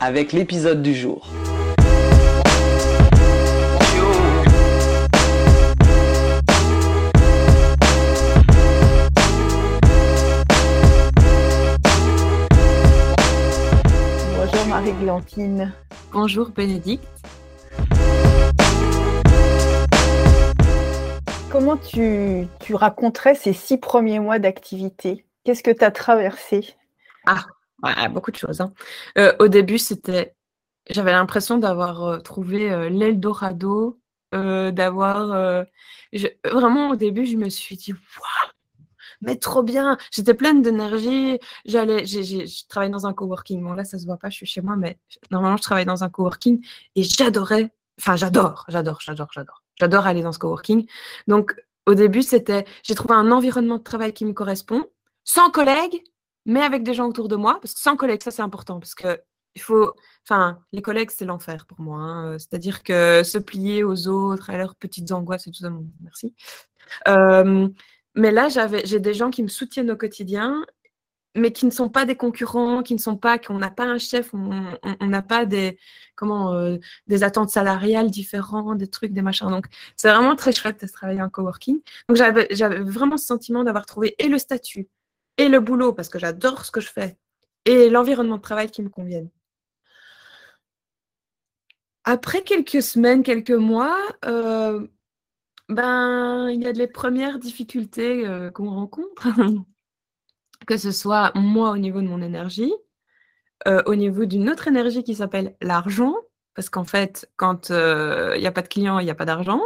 avec l'épisode du jour. Bonjour Marie-Glantine. Bonjour Bénédicte. Comment tu, tu raconterais ces six premiers mois d'activité? Qu'est-ce que tu as traversé? Ah, Ouais, beaucoup de choses. Hein. Euh, au début, c'était, j'avais l'impression d'avoir euh, trouvé euh, l'Eldorado, d'avoir. Vraiment, au début, je me suis dit, waouh, mais trop bien. J'étais pleine d'énergie. J'allais, je travaille dans un coworking. Bon, là, ça se voit pas, je suis chez moi, mais normalement, je travaille dans un coworking et j'adorais. Enfin, j'adore, j'adore, j'adore, j'adore. J'adore aller dans ce coworking. Donc, au début, c'était, j'ai trouvé un environnement de travail qui me correspond, sans collègues, mais avec des gens autour de moi, parce que sans collègues, ça c'est important, parce que il faut, enfin, les collègues c'est l'enfer pour moi. Hein, c'est-à-dire que se plier aux autres, à leurs petites angoisses et tout ça, merci. mais là, j'ai des gens qui me soutiennent au quotidien, mais qui ne sont pas des concurrents, qui ne sont pas, qu'on n'a pas un chef, on n'a pas des, comment, euh, des attentes salariales différentes, des trucs, des machins. Donc, c'est vraiment très chouette de travailler en coworking. Donc, j'avais, j'avais vraiment ce sentiment d'avoir trouvé et le statut, et le boulot, parce que j'adore ce que je fais, et l'environnement de travail qui me conviennent. Après quelques semaines, quelques mois, euh, ben, il y a les premières difficultés euh, qu'on rencontre, que ce soit moi au niveau de mon énergie, euh, au niveau d'une autre énergie qui s'appelle l'argent, parce qu'en fait, quand il n'y a pas de clients, il n'y a pas d'argent.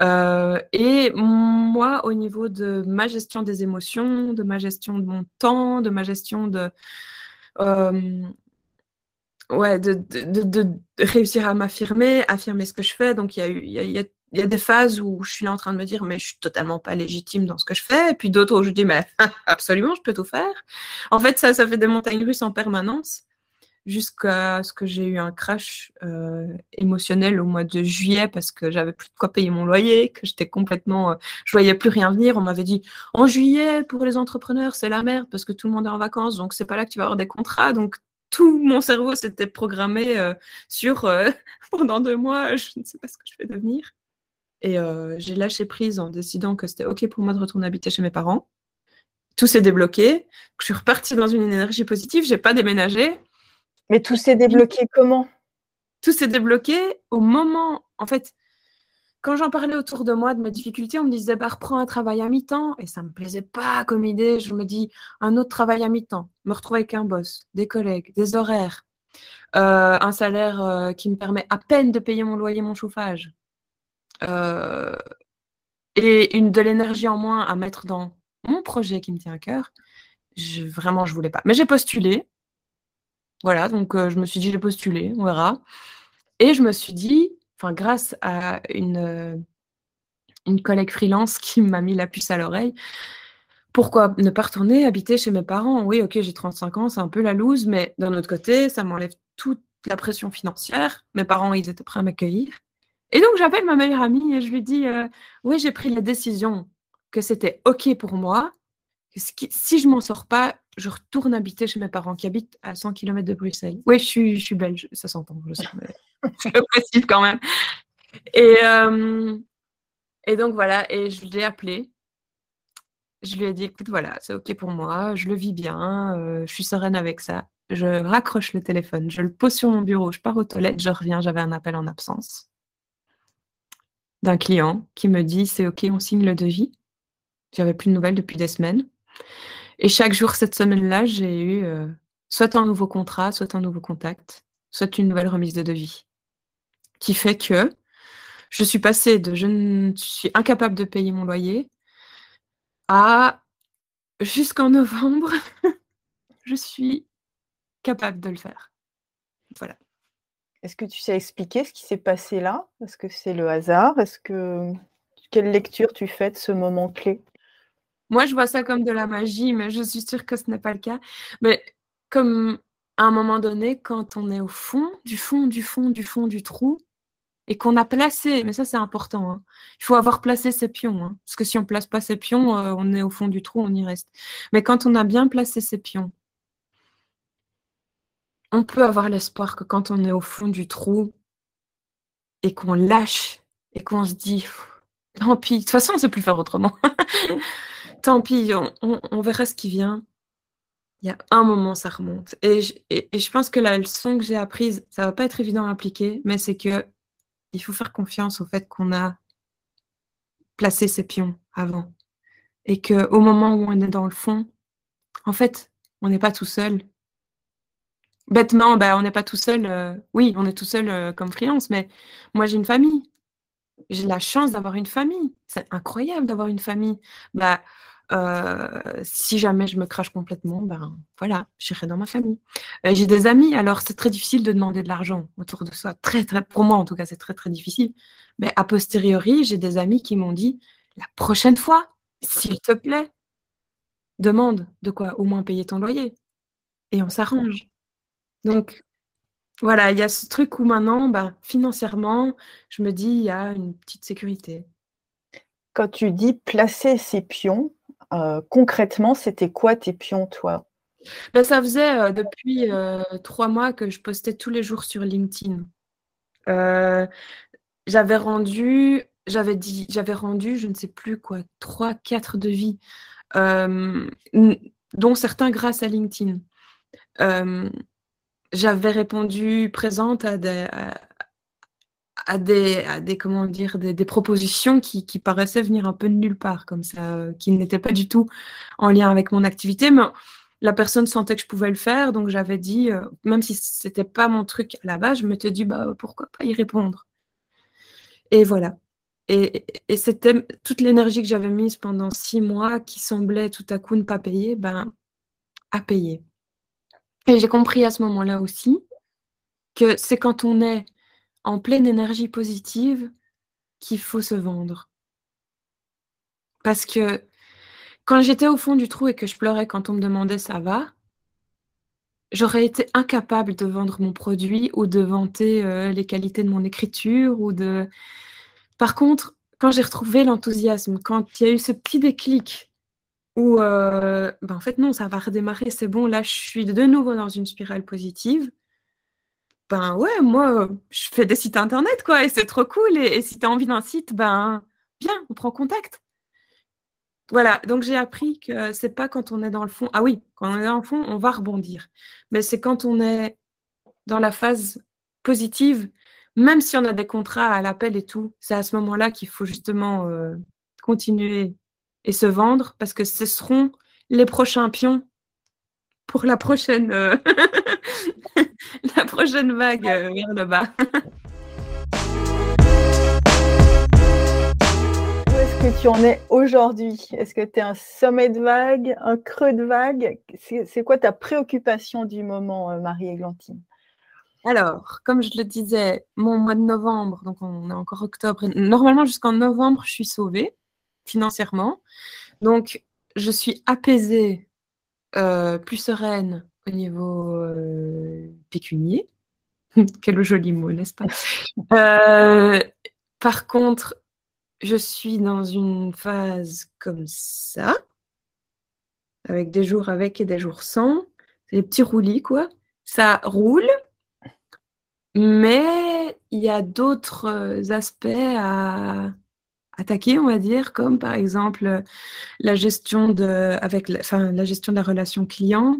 Euh, et moi, au niveau de ma gestion des émotions, de ma gestion de mon temps, de ma gestion de, euh, ouais, de, réussir à m'affirmer, affirmer ce que je fais. Donc, il y a eu, y a, y a, des phases où je suis là en train de me dire, mais je suis totalement pas légitime dans ce que je fais. Et puis d'autres où je dis, mais absolument, je peux tout faire. En fait, ça, ça fait des montagnes russes en permanence jusqu'à ce que j'ai eu un crash euh, émotionnel au mois de juillet parce que j'avais plus de quoi payer mon loyer, que j'étais complètement, euh, je voyais plus rien venir. On m'avait dit en juillet pour les entrepreneurs c'est la merde parce que tout le monde est en vacances, donc c'est pas là que tu vas avoir des contrats. Donc tout mon cerveau s'était programmé euh, sur pendant deux mois, je ne sais pas ce que je vais devenir. Et j'ai lâché prise en décidant que c'était ok pour moi de retourner habiter chez mes parents. Tout s'est débloqué. Je suis repartie dans une énergie positive. J'ai pas déménagé mais tout s'est débloqué comment? Tout s'est débloqué au moment, en fait, quand j'en parlais autour de moi de mes difficultés, on me disait bah, reprends un travail à mi-temps et ça ne me plaisait pas comme idée. Je me dis un autre travail à mi-temps, me retrouver avec un boss, des collègues, des horaires, euh, un salaire euh, qui me permet à peine de payer mon loyer, mon chauffage euh, et une de l'énergie en moins à mettre dans mon projet qui me tient à cœur. Vraiment, je voulais pas. Mais j'ai postulé. Voilà, donc je me suis dit, j'ai postulé, on verra. Et je me suis dit, grâce à une, une collègue freelance qui m'a mis la puce à l'oreille, pourquoi ne pas retourner habiter chez mes parents? Oui, ok, j'ai 35 ans, c'est un peu la loose, mais d'un autre côté, ça m'enlève toute la pression financière. Mes parents, ils étaient prêts à m'accueillir. Et donc, j'appelle ma meilleure amie et je lui dis, oui, j'ai pris la décision que c'était ok pour moi, que si je m'en sors pas, je retourne habiter chez mes parents qui habitent à 100 km de Bruxelles. Oui, je suis, je belge, ça s'entend, je sais, je le précise quand même. Et, euh, et donc voilà, et je l'ai appelé. Je lui ai dit, écoute, voilà, c'est OK pour moi, je le vis bien, euh, je suis sereine avec ça. Je raccroche le téléphone, je le pose sur mon bureau, je pars aux toilettes, je reviens, j'avais un appel en absence d'un client qui me dit, c'est OK, on signe le devis. J'avais plus de nouvelles depuis des semaines. Et chaque jour cette semaine-là, j'ai eu euh, soit un nouveau contrat, soit un nouveau contact, soit une nouvelle remise de devis. Qui fait que je suis passée de je suis incapable de payer mon loyer à jusqu'en novembre, je suis capable de le faire. Voilà. Est-ce que tu sais expliquer ce qui s'est passé là? Est-ce que c'est le hasard? Est-ce que quelle lecture tu fais de ce moment clé? Moi, je vois ça comme de la magie, mais je suis sûre que ce n'est pas le cas. Mais comme à un moment donné, quand on est au fond, du fond, du fond, du fond du trou, et qu'on a placé, mais ça c'est important, hein, il faut avoir placé ses pions, hein, parce que si on ne place pas ses pions, euh, on est au fond du trou, on y reste. Mais quand on a bien placé ses pions, on peut avoir l'espoir que quand on est au fond du trou et qu'on lâche et qu'on se dit tant pis, de toute façon on ne sait plus faire autrement. tant pis, on, verra ce qui vient. Il y a un moment, ça remonte. Et je, pense que la leçon que j'ai apprise, ça va pas être évident à appliquer, mais c'est que il faut faire confiance au fait qu'on a placé ses pions avant. Et qu'au moment où on est dans le fond, en fait, on n'est pas tout seul bêtement, bah, on n'est pas tout seul. Euh, oui, on est tout seul euh, comme freelance, mais moi, j'ai une famille. J'ai la chance d'avoir une famille. C'est incroyable d'avoir une famille. Bah, si jamais je me crache complètement, ben voilà, j'irai dans ma famille. j'ai des amis, alors c'est très difficile de demander de l'argent autour de soi. Très, très, pour moi, en tout cas, c'est très, très difficile. Mais a posteriori, j'ai des amis qui m'ont dit la prochaine fois, s'il te plaît, demande de quoi au moins payer ton loyer. Et on s'arrange. Donc, voilà, il y a ce truc où maintenant, ben, financièrement, je me dis, il y a une petite sécurité. Quand tu dis placer ses pions, euh, concrètement, c'était quoi tes pions, toi? Ben, Ça faisait euh, depuis euh, trois mois que je postais tous les jours sur LinkedIn. j'avais rendu, j'avais dit, j'avais rendu, je ne sais plus quoi, trois, quatre devis, dont certains grâce à LinkedIn j'avais répondu présente à des, des, à des, comment dire, des, propositions qui, paraissaient venir un peu de nulle part, comme ça, qui n'étaient pas du tout en lien avec mon activité. Mais la personne sentait que je pouvais le faire, donc j'avais dit, euh, même si c'était pas mon truc à la base, je m'étais dit, bah, pourquoi pas y répondre. Et voilà. Et, et c'était toute l'énergie que j'avais mise pendant six mois qui semblait tout à coup ne pas payer, ben, à payer. Et j'ai compris à ce moment-là aussi que c'est quand on est en pleine énergie positive qu'il faut se vendre. Parce que quand j'étais au fond du trou et que je pleurais quand on me demandait ça va, j'aurais été incapable de vendre mon produit ou de vanter euh, les qualités de mon écriture ou de. Par contre, quand j'ai retrouvé l'enthousiasme, quand il y a eu ce petit déclic ou euh, ben, en fait non, ça va redémarrer, c'est bon, là je suis de nouveau dans une spirale positive. Ben ouais, moi je fais des sites internet quoi, et c'est trop cool. Et, si tu as envie d'un site, ben viens, on prend contact. Voilà, donc j'ai appris que c'est pas quand on est dans le fond. Ah oui, quand on est dans le fond, on va rebondir. Mais c'est quand on est dans la phase positive, même si on a des contrats à l'appel et tout, c'est à ce moment-là qu'il faut justement euh, continuer et se vendre parce que ce seront les prochains pions pour la prochaine, euh, la prochaine vague euh, vers le bas. Où est-ce que tu en es aujourd'hui? Est-ce que tu es un sommet de vague, un creux de vague? C'est quoi ta préoccupation du moment, euh, Marie-Églantine alors, comme je le disais, mon mois de novembre, donc on est encore octobre, normalement jusqu'en novembre, je suis sauvée financièrement. Donc, je suis apaisée, euh, plus sereine au niveau euh, pécunier. Quel joli mot, n'est-ce pas? Euh, Par contre, je suis dans une phase comme ça, avec des jours avec et des jours sans. Des petits roulis, quoi. Ça roule, mais il y a d'autres aspects à, attaquer, on va dire, comme par exemple la gestion de, avec, la gestion de la relation client,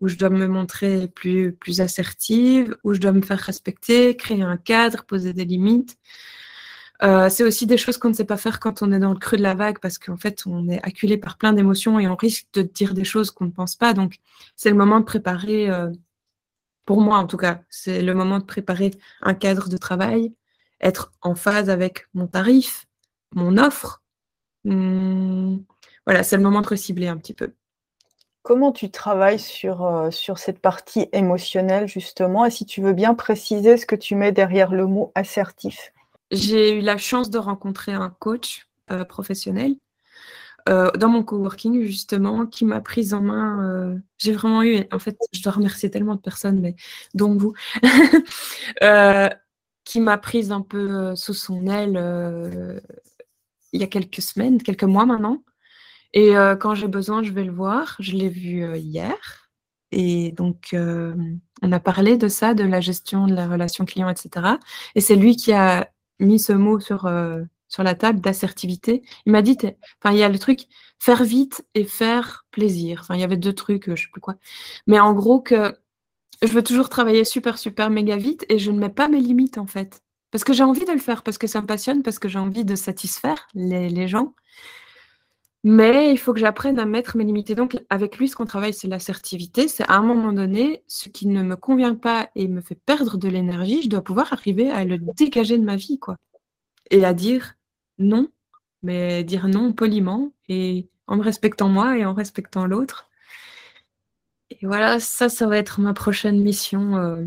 où je dois me montrer plus, plus assertive, où je dois me faire respecter, créer un cadre, poser des limites. Euh, c'est aussi des choses qu'on ne sait pas faire quand on est dans le creux de la vague parce qu'en fait, on est acculé par plein d'émotions et on risque de dire des choses qu'on ne pense pas. Donc, c'est le moment de préparer, euh, pour moi en tout cas, c'est le moment de préparer un cadre de travail, être en phase avec mon tarif, mon offre. Hmm, voilà, c'est le moment de recibler un petit peu. Comment tu travailles sur, euh, sur cette partie émotionnelle, justement Et si tu veux bien préciser ce que tu mets derrière le mot assertif? J'ai eu la chance de rencontrer un coach euh, professionnel euh, dans mon coworking, justement, qui m'a prise en main. J'ai vraiment eu, en fait, je dois remercier tellement de personnes, mais dont vous, qui m'a prise un peu sous son aile il y a quelques semaines, quelques mois maintenant. Et euh, quand j'ai besoin, je vais le voir. Je l'ai vu euh, hier. Et donc, euh, on a parlé de ça, de la gestion de la relation client, etc. Et c'est lui qui a mis ce mot sur, sur la table d'assertivité. Il m'a dit, enfin, il y a le truc faire vite et faire plaisir. Enfin, il y avait deux trucs, je sais plus quoi. Mais en gros, que je veux toujours travailler super, super, méga vite et je ne mets pas mes limites, en fait. Parce que j'ai envie de le faire, parce que ça me passionne, parce que j'ai envie de satisfaire les, les gens. Mais il faut que j'apprenne à mettre mes limites. donc, avec lui, ce qu'on travaille, c'est l'assertivité. C'est à un moment donné, ce qui ne me convient pas et me fait perdre de l'énergie, je dois pouvoir arriver à le dégager de ma vie, quoi. Et à dire non, mais dire non poliment et en me respectant moi et en respectant l'autre. Et voilà, ça, ça va être ma prochaine mission. Euh.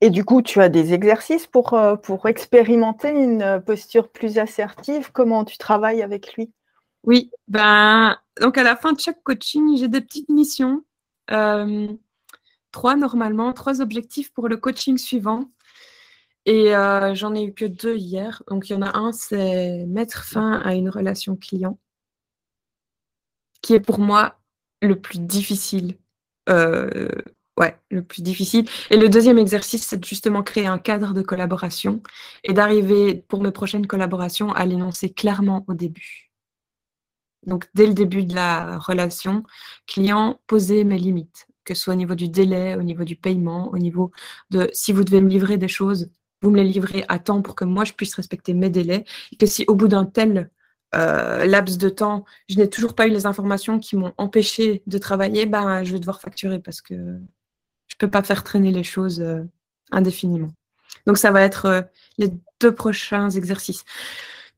Et du coup, tu as des exercices pour, euh, pour expérimenter une posture plus assertive? Comment tu travailles avec lui? Oui, ben, donc à la fin de chaque coaching, j'ai des petites missions. Euh, trois normalement, trois objectifs pour le coaching suivant. Et euh, j'en ai eu que deux hier. Donc il y en a un, c'est mettre fin à une relation client, qui est pour moi le plus difficile. Euh, ouais, le plus difficile. Et le deuxième exercice, c'est justement créer un cadre de collaboration et d'arriver pour mes prochaines collaborations à l'énoncer clairement au début. Donc, dès le début de la relation, client, poser mes limites, que ce soit au niveau du délai, au niveau du paiement, au niveau de si vous devez me livrer des choses, vous me les livrez à temps pour que moi, je puisse respecter mes délais. Et que si au bout d'un tel euh, laps de temps, je n'ai toujours pas eu les informations qui m'ont empêché de travailler, ben, je vais devoir facturer parce que je ne peux pas faire traîner les choses euh, indéfiniment. Donc, ça va être euh, les deux prochains exercices.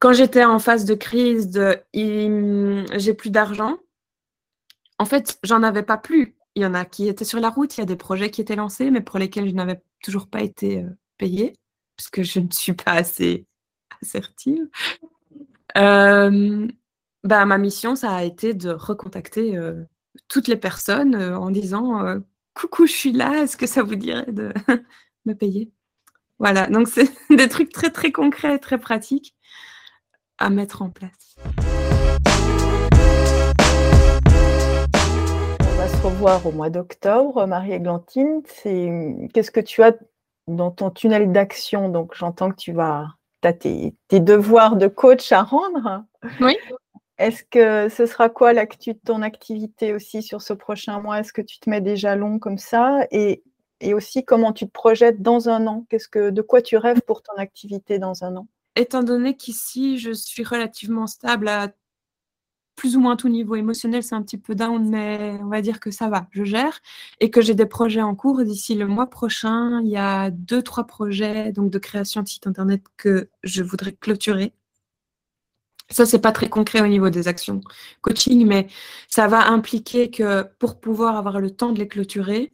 Quand j'étais en phase de crise, de j'ai plus d'argent, en fait, j'en avais pas plus. Il y en a qui étaient sur la route, il y a des projets qui étaient lancés, mais pour lesquels je n'avais toujours pas été euh, payée, parce que je ne suis pas assez assertive. Euh, bah, ma mission, ça a été de recontacter euh, toutes les personnes en disant Coucou, je suis là, est-ce que ça vous dirait de me payer? Voilà, donc c'est des trucs très très concrets, très pratiques à mettre en place. On va se revoir au mois d'octobre. Marie-Églantine, qu'est-ce que tu as dans ton tunnel d'action? Donc j'entends que tu vas as tes, devoirs de coach à rendre. Oui. Est-ce que ce sera quoi l'actu de ton activité aussi sur ce prochain mois? Est-ce que tu te mets des jalons comme ça? Et, et aussi comment tu te projettes dans un an? Qu'est-ce que de quoi tu rêves pour ton activité dans un an? Étant donné qu'ici, je suis relativement stable à plus ou moins tout niveau émotionnel, c'est un petit peu down, mais on va dire que ça va, je gère, et que j'ai des projets en cours. D'ici le mois prochain, il y a deux, trois projets donc de création de site internet que je voudrais clôturer. Ça, c'est pas très concret au niveau des actions coaching, mais ça va impliquer que pour pouvoir avoir le temps de les clôturer,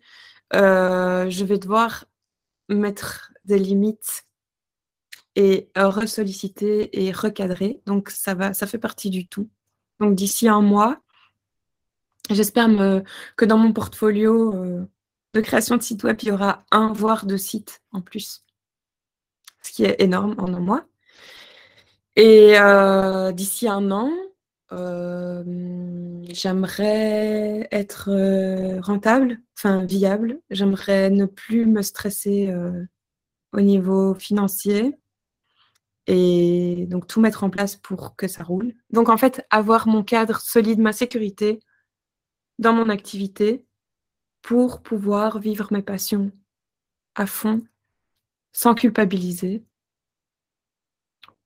euh, je vais devoir mettre des limites et euh, ressolliciter et recadrer. Donc ça va, ça fait partie du tout. Donc d'ici un mois, j'espère que dans mon portfolio euh, de création de site web, il y aura un voire deux sites en plus, ce qui est énorme en un mois. Et euh, d'ici un an, j'aimerais être rentable, enfin viable. J'aimerais ne plus me stresser au niveau financier et donc tout mettre en place pour que ça roule. Donc en fait, avoir mon cadre solide, ma sécurité dans mon activité pour pouvoir vivre mes passions à fond, sans culpabiliser.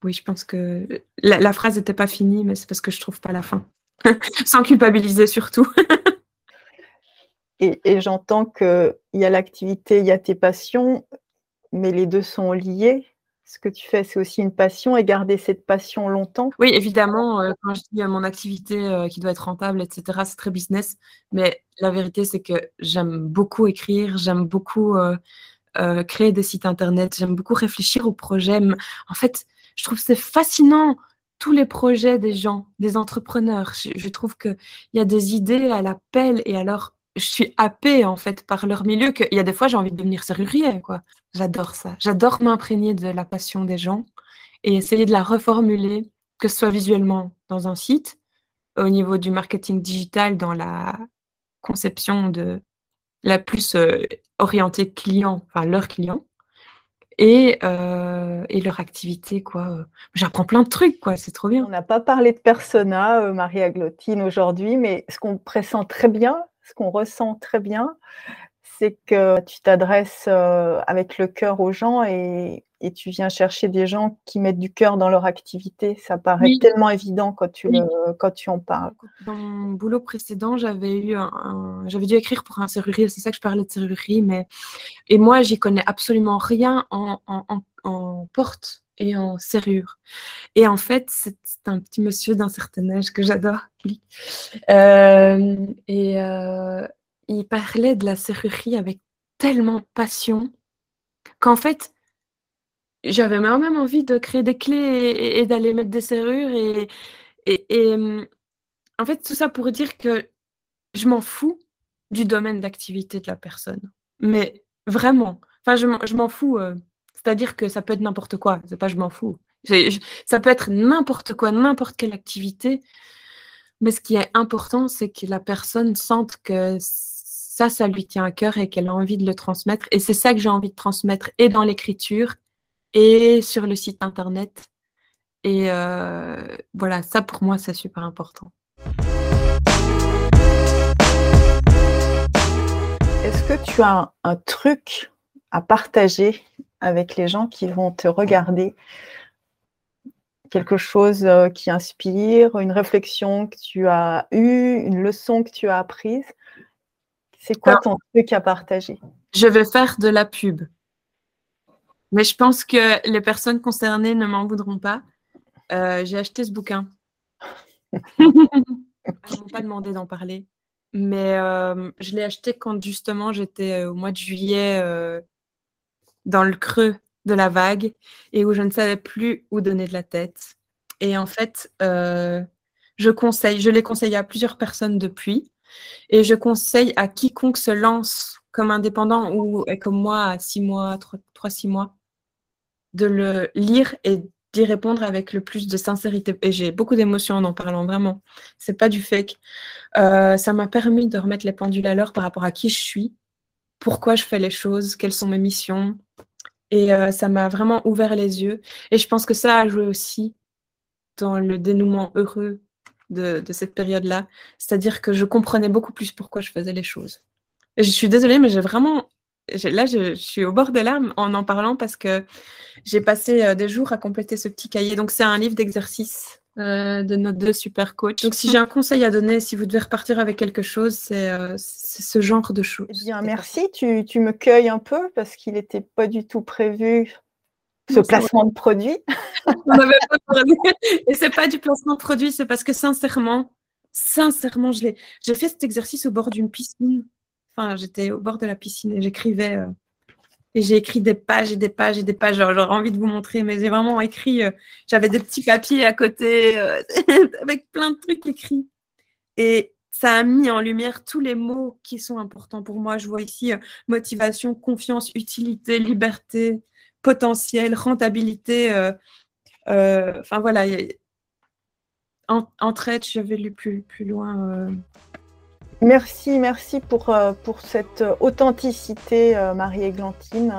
Oui, je pense que la, phrase n'était pas finie, mais c'est parce que je trouve pas la fin. sans culpabiliser surtout. et, et j'entends qu'il y a l'activité, il y a tes passions, mais les deux sont liés ce que tu fais, c'est aussi une passion et garder cette passion longtemps. Oui, évidemment, euh, quand je dis mon activité euh, qui doit être rentable, etc., c'est très business. Mais la vérité, c'est que j'aime beaucoup écrire, j'aime beaucoup euh, créer des sites internet, j'aime beaucoup réfléchir aux projets. En fait, je trouve c'est fascinant tous les projets des gens, des entrepreneurs. Je, trouve qu'il y a des idées à l'appel et alors je suis happée en fait par leur milieu qu'il y a des fois j'ai envie de devenir serrurier quoi. J'adore ça. J'adore m'imprégner de la passion des gens et essayer de la reformuler, que ce soit visuellement dans un site, au niveau du marketing digital, dans la conception de la plus euh, orientée client, enfin leur client, et, euh, et, leur activité. quoi. J'apprends plein de trucs, quoi. c'est trop bien. On n'a pas parlé de persona, euh, Marie Aglotine, aujourd'hui, mais ce qu'on pressent très bien, ce qu'on ressent très bien, c'est que tu t'adresses euh, avec le cœur aux gens et, tu viens chercher des gens qui mettent du cœur dans leur activité. Ça paraît tellement évident quand tu, quand tu en parles. Dans mon boulot précédent, j'avais eu un, j'avais dû écrire pour un serrurier, c'est ça que je parlais de serrurerie, mais et moi, j'y connais absolument rien en, en, porte et en serrure. Et en fait, c'est un petit monsieur d'un certain âge que j'adore. Euh, et, euh, il parlait de la serrurerie avec tellement passion qu'en fait, j'avais même envie de créer des clés et, d'aller mettre des serrures. Et, hum, en fait, tout ça pour dire que je m'en fous du domaine d'activité de la personne. Mais vraiment, enfin, je m'en fous. Euh, c'est-à-dire que ça peut être n'importe quoi. C'est pas je m'en fous. ça peut être n'importe quoi, n'importe quelle activité. Mais ce qui est important, c'est que la personne sente que ça, ça lui tient à cœur et qu'elle a envie de le transmettre. Et c'est ça que j'ai envie de transmettre et dans l'écriture et sur le site internet. Et euh, voilà, ça pour moi, c'est super important. Est-ce que tu as un, truc à partager avec les gens qui vont te regarder quelque chose euh, qui inspire, une réflexion que tu as eue, une leçon que tu as apprise c'est quoi ton truc à partager? Je vais faire de la pub. Mais je pense que les personnes concernées ne m'en voudront pas. Euh, j'ai acheté ce bouquin. Ils m'ont pas demandé d'en parler. Mais euh, je l'ai acheté quand justement j'étais au mois de juillet dans le creux de la vague et où je ne savais plus où donner de la tête. Et en fait, je conseille, je l'ai conseillé à plusieurs personnes depuis. Et je conseille à quiconque se lance comme indépendant ou comme moi à six mois, trois, six mois, de le lire et d'y répondre avec le plus de sincérité. Et j'ai beaucoup d'émotions en en parlant, vraiment. C'est pas du fake. Euh, ça m'a permis de remettre les pendules à l'heure par rapport à qui je suis, pourquoi je fais les choses, quelles sont mes missions. Et euh, ça m'a vraiment ouvert les yeux. Et je pense que ça a joué aussi dans le dénouement heureux de, cette période-là. C'est-à-dire que je comprenais beaucoup plus pourquoi je faisais les choses. Je suis désolée, mais j'ai vraiment. Là, je, suis au bord des larmes en en parlant parce que j'ai passé euh, des jours à compléter ce petit cahier. Donc, c'est un livre d'exercice euh, de nos deux super coachs. Donc, si j'ai un conseil à donner, si vous devez repartir avec quelque chose, c'est euh, ce genre de choses. Eh bien, merci. Tu, tu me cueilles un peu parce qu'il n'était pas du tout prévu ce placement de produit. Et c'est pas du placement de produit, c'est parce que sincèrement, sincèrement, j'ai fait cet exercice au bord d'une piscine. Enfin, j'étais au bord de la piscine et j'écrivais. Euh, et j'ai écrit des pages et des pages et des pages. J'aurais envie de vous montrer, mais j'ai vraiment écrit. Euh, j'avais des petits papiers à côté euh, avec plein de trucs écrits. Et ça a mis en lumière tous les mots qui sont importants pour moi. Je vois ici motivation, confiance, utilité, liberté, potentiel, rentabilité. Euh, euh, enfin voilà, en, entraide, j'avais lu plus, plus loin. Euh. Merci, merci pour, pour cette authenticité, Marie-Églantine,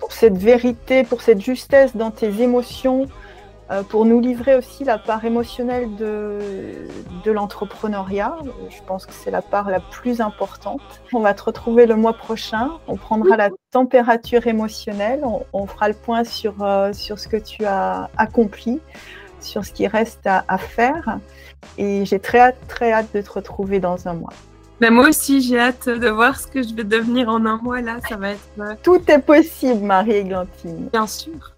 pour cette vérité, pour cette justesse dans tes émotions, euh, pour nous livrer aussi la part émotionnelle de, de l'entrepreneuriat. Je pense que c'est la part la plus importante. On va te retrouver le mois prochain. On prendra la température émotionnelle. On, fera le point sur, euh, sur ce que tu as accompli, sur ce qui reste à, à faire. Et j'ai très hâte, très hâte de te retrouver dans un mois. Mais moi aussi, j'ai hâte de voir ce que je vais devenir en un mois. Là, ça va être. Tout est possible, Marie-Églantine. Bien sûr.